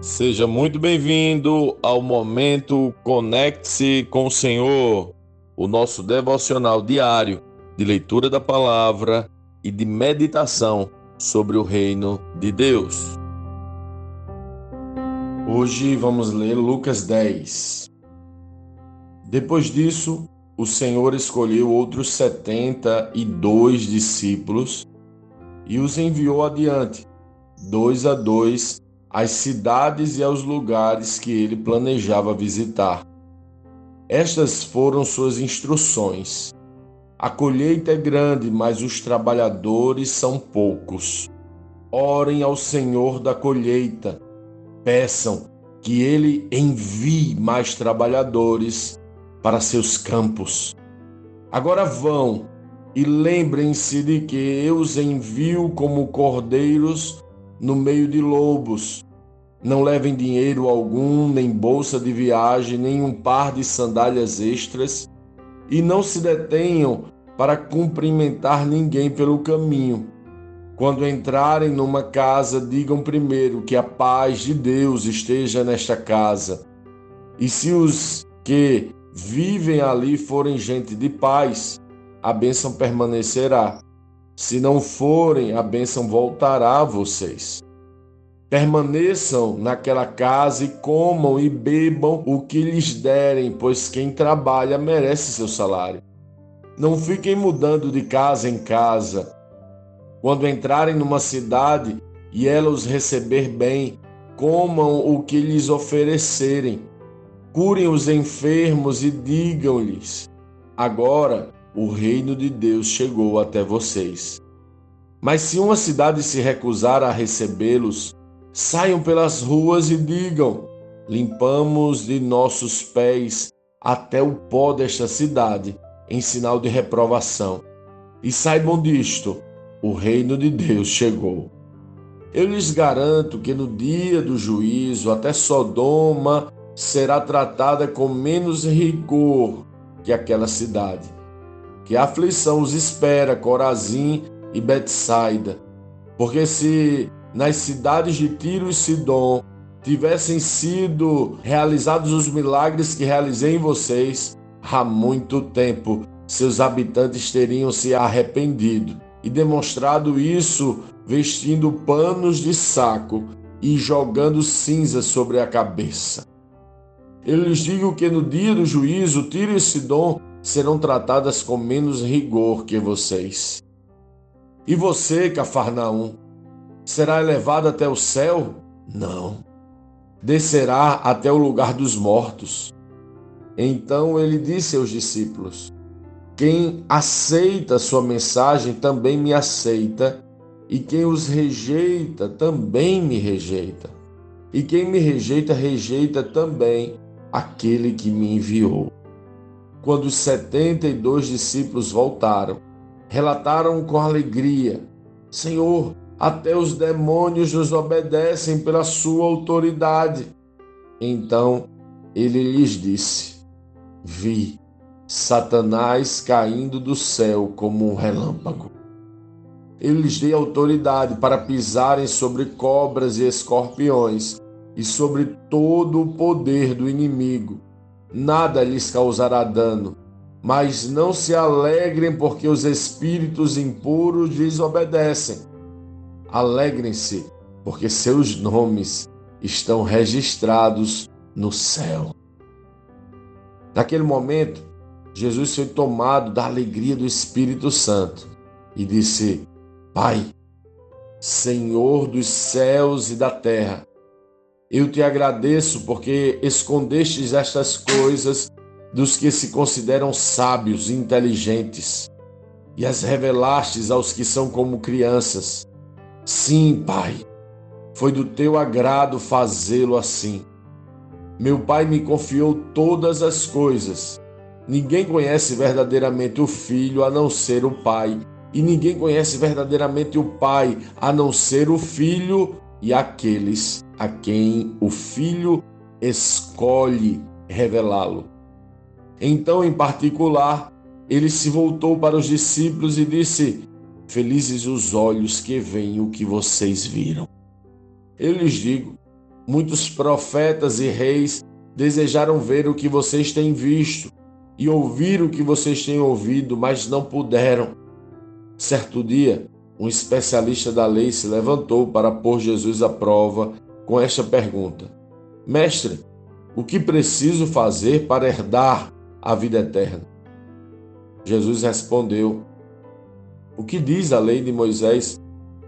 Seja muito bem-vindo ao momento Conecte-se com o Senhor, o nosso devocional diário de leitura da palavra e de meditação sobre o reino de Deus. Hoje vamos ler Lucas 10. Depois disso, o Senhor escolheu outros setenta e dois discípulos e os enviou adiante, dois a dois, às cidades e aos lugares que ele planejava visitar. Estas foram suas instruções. A colheita é grande, mas os trabalhadores são poucos. Orem ao Senhor da colheita, peçam que ele envie mais trabalhadores para seus campos. Agora vão e lembrem-se de que eu os envio como cordeiros no meio de lobos. Não levem dinheiro algum, nem bolsa de viagem, nem um par de sandálias extras, e não se detenham para cumprimentar ninguém pelo caminho. Quando entrarem numa casa, digam primeiro que a paz de Deus esteja nesta casa. E se os que vivem ali forem gente de paz, a bênção permanecerá. Se não forem, a bênção voltará a vocês. Permaneçam naquela casa e comam e bebam o que lhes derem, pois quem trabalha merece seu salário. Não fiquem mudando de casa em casa. Quando entrarem numa cidade e ela os receber bem, comam o que lhes oferecerem. Curem os enfermos e digam-lhes: Agora o reino de Deus chegou até vocês. Mas se uma cidade se recusar a recebê-los, saiam pelas ruas e digam: Limpamos de nossos pés até o pó desta cidade, em sinal de reprovação. E saibam disto: o reino de Deus chegou. Eu lhes garanto que no dia do juízo, até Sodoma será tratada com menos rigor que aquela cidade que aflição os espera, Corazim e Betsaida. Porque se nas cidades de Tiro e Sidom tivessem sido realizados os milagres que realizei em vocês, há muito tempo seus habitantes teriam se arrependido e demonstrado isso vestindo panos de saco e jogando cinzas sobre a cabeça. Eu lhes digo que no dia do juízo, Tiro e Sidom serão tratadas com menos rigor que vocês. E você, Cafarnaum, será elevado até o céu? Não. Descerá até o lugar dos mortos. Então ele disse aos discípulos: Quem aceita sua mensagem também me aceita, e quem os rejeita também me rejeita. E quem me rejeita, rejeita também aquele que me enviou. Quando os setenta e dois discípulos voltaram, relataram com alegria: Senhor, até os demônios nos obedecem pela sua autoridade. Então ele lhes disse: Vi Satanás caindo do céu como um relâmpago. Ele lhes dei autoridade para pisarem sobre cobras e escorpiões e sobre todo o poder do inimigo nada lhes causará dano. Mas não se alegrem porque os espíritos impuros lhes obedecem. Alegrem-se porque seus nomes estão registrados no céu. Naquele momento, Jesus foi tomado da alegria do Espírito Santo e disse: Pai, Senhor dos céus e da terra, eu te agradeço porque escondestes estas coisas dos que se consideram sábios e inteligentes e as revelastes aos que são como crianças. Sim, Pai, foi do teu agrado fazê-lo assim. Meu Pai me confiou todas as coisas. Ninguém conhece verdadeiramente o Filho a não ser o Pai, e ninguém conhece verdadeiramente o Pai a não ser o Filho e aqueles a quem o Filho escolhe revelá-lo. Então, em particular, ele se voltou para os discípulos e disse: Felizes os olhos que veem o que vocês viram. Eu lhes digo: Muitos profetas e reis desejaram ver o que vocês têm visto e ouvir o que vocês têm ouvido, mas não puderam. Certo dia, um especialista da lei se levantou para pôr Jesus à prova com esta pergunta: Mestre, o que preciso fazer para herdar a vida eterna? Jesus respondeu: O que diz a lei de Moisés?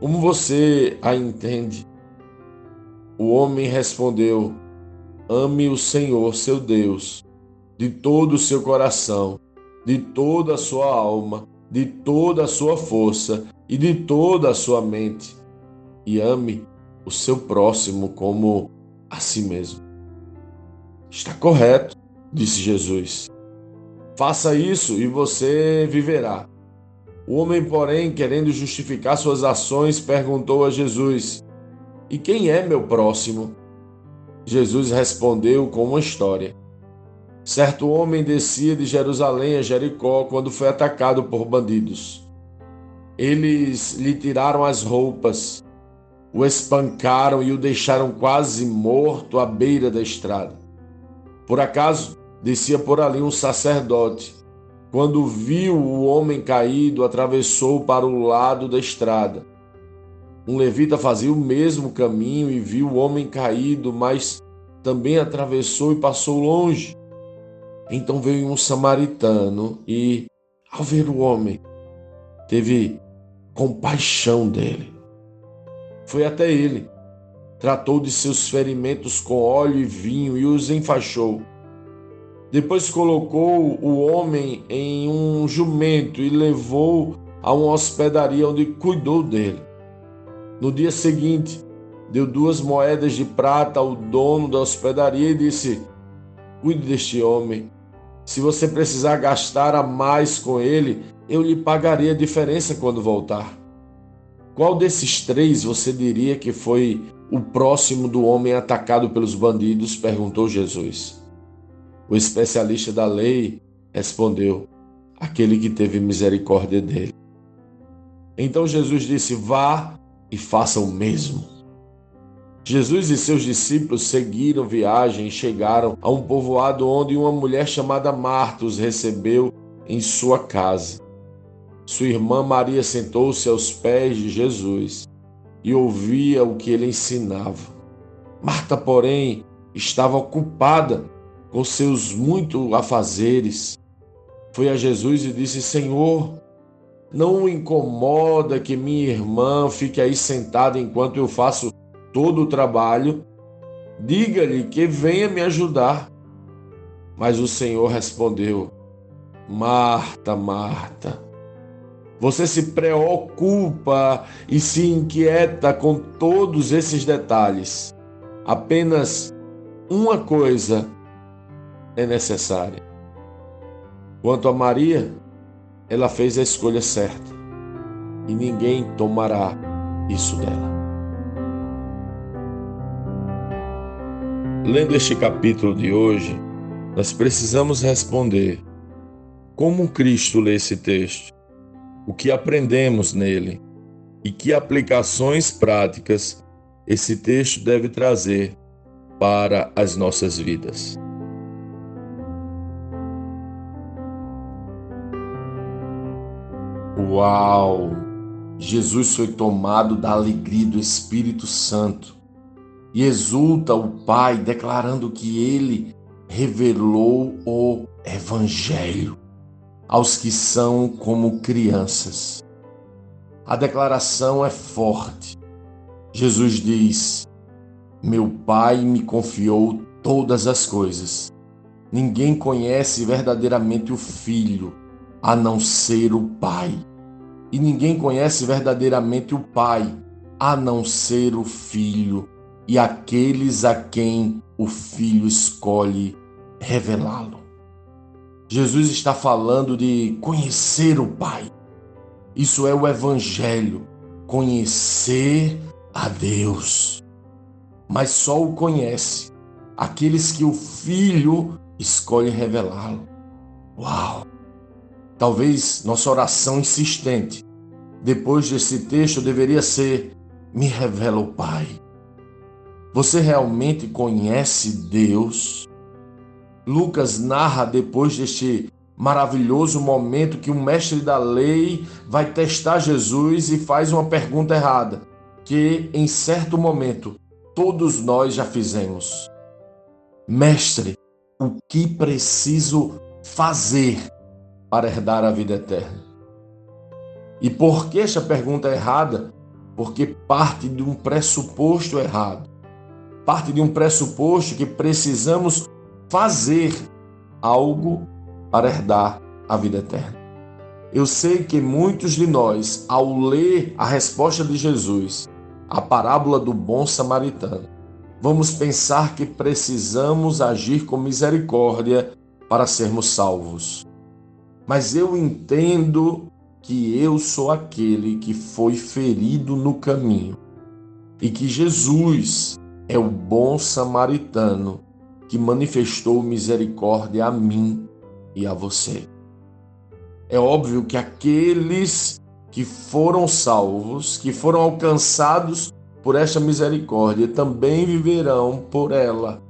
Como você a entende? O homem respondeu: Ame o Senhor, seu Deus, de todo o seu coração, de toda a sua alma, de toda a sua força e de toda a sua mente, e ame o seu próximo como a si mesmo. Está correto, disse Jesus. Faça isso e você viverá. O homem, porém, querendo justificar suas ações, perguntou a Jesus: E quem é meu próximo? Jesus respondeu com uma história. Certo homem descia de Jerusalém a Jericó quando foi atacado por bandidos. Eles lhe tiraram as roupas, o espancaram e o deixaram quase morto à beira da estrada. Por acaso, descia por ali um sacerdote. Quando viu o homem caído, atravessou para o lado da estrada. Um levita fazia o mesmo caminho e viu o homem caído, mas também atravessou e passou longe. Então veio um samaritano e, ao ver o homem, teve compaixão dele. Foi até ele, tratou de seus ferimentos com óleo e vinho e os enfaixou. Depois colocou o homem em um jumento e levou a uma hospedaria onde cuidou dele. No dia seguinte, deu duas moedas de prata ao dono da hospedaria e disse: Cuide deste homem. Se você precisar gastar a mais com ele, eu lhe pagarei a diferença quando voltar. Qual desses três você diria que foi o próximo do homem atacado pelos bandidos? perguntou Jesus. O especialista da lei respondeu: Aquele que teve misericórdia dele. Então Jesus disse: Vá e faça o mesmo. Jesus e seus discípulos seguiram viagem e chegaram a um povoado onde uma mulher chamada Marta os recebeu em sua casa. Sua irmã Maria sentou-se aos pés de Jesus e ouvia o que ele ensinava. Marta, porém, estava ocupada com seus muito afazeres, foi a Jesus e disse: Senhor, não incomoda que minha irmã fique aí sentada enquanto eu faço todo o trabalho? Diga-lhe que venha me ajudar. Mas o Senhor respondeu: Marta, Marta, você se preocupa e se inquieta com todos esses detalhes. Apenas uma coisa é necessária. Quanto a Maria, ela fez a escolha certa e ninguém tomará isso dela. Lendo este capítulo de hoje, nós precisamos responder como Cristo lê esse texto, o que aprendemos nele e que aplicações práticas esse texto deve trazer para as nossas vidas. Uau! Jesus foi tomado da alegria do Espírito Santo e exulta o Pai, declarando que ele revelou o Evangelho aos que são como crianças. A declaração é forte. Jesus diz: Meu Pai me confiou todas as coisas. Ninguém conhece verdadeiramente o Filho a não ser o Pai. E ninguém conhece verdadeiramente o Pai a não ser o Filho e aqueles a quem o Filho escolhe revelá-lo. Jesus está falando de conhecer o Pai. Isso é o Evangelho, conhecer a Deus. Mas só o conhece aqueles que o Filho escolhe revelá-lo. Uau! Talvez nossa oração insistente depois desse texto deveria ser: me revela o Pai. Você realmente conhece Deus? Lucas narra depois deste maravilhoso momento que o mestre da lei vai testar Jesus e faz uma pergunta errada, que em certo momento todos nós já fizemos. Mestre, o que preciso fazer para herdar a vida eterna? E por que esta pergunta é errada? Porque parte de um pressuposto errado. Parte de um pressuposto que precisamos fazer algo para herdar a vida eterna. Eu sei que muitos de nós, ao ler a resposta de Jesus, a parábola do bom samaritano, vamos pensar que precisamos agir com misericórdia para sermos salvos. Mas eu entendo que eu sou aquele que foi ferido no caminho e que Jesus é o bom samaritano que manifestou misericórdia a mim e a você. É óbvio que aqueles que foram salvos, que foram alcançados por esta misericórdia, também viverão por ela.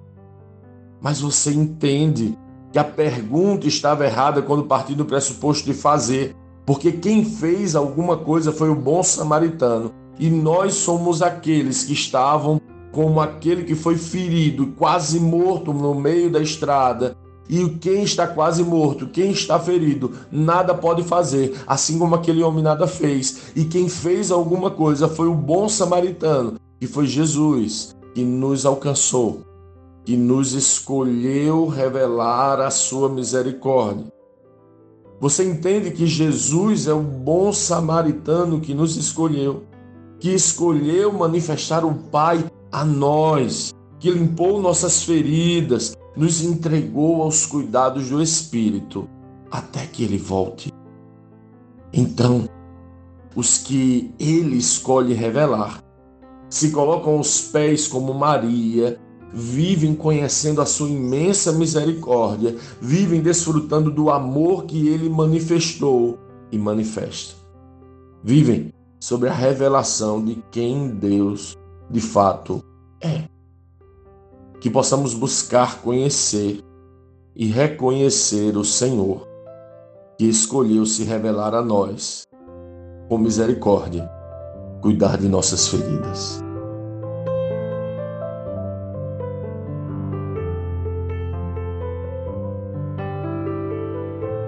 Mas você entende que a pergunta estava errada quando partiu do pressuposto de fazer, porque quem fez alguma coisa foi o bom samaritano, e nós somos aqueles que estavam como aquele que foi ferido, quase morto no meio da estrada, e quem está quase morto, quem está ferido, nada pode fazer, assim como aquele homem nada fez. E quem fez alguma coisa foi o bom samaritano, que foi Jesus, que nos alcançou, que nos escolheu revelar a sua misericórdia. Você entende que Jesus é o bom samaritano que nos escolheu, que escolheu manifestar o Pai a nós, que limpou nossas feridas, nos entregou aos cuidados do Espírito até que ele volte. Então, os que ele escolhe revelar se colocam aos pés como Maria, vivem conhecendo a sua imensa misericórdia, vivem desfrutando do amor que ele manifestou e manifesta. Vivem sobre a revelação de quem Deus de fato é que possamos buscar conhecer e reconhecer o Senhor, que escolheu se revelar a nós, com misericórdia, cuidar de nossas feridas.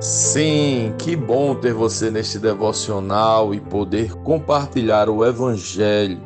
Sim, que bom ter você neste devocional e poder compartilhar o Evangelho.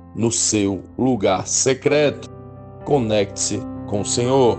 no seu lugar secreto. Conecte-se com o Senhor.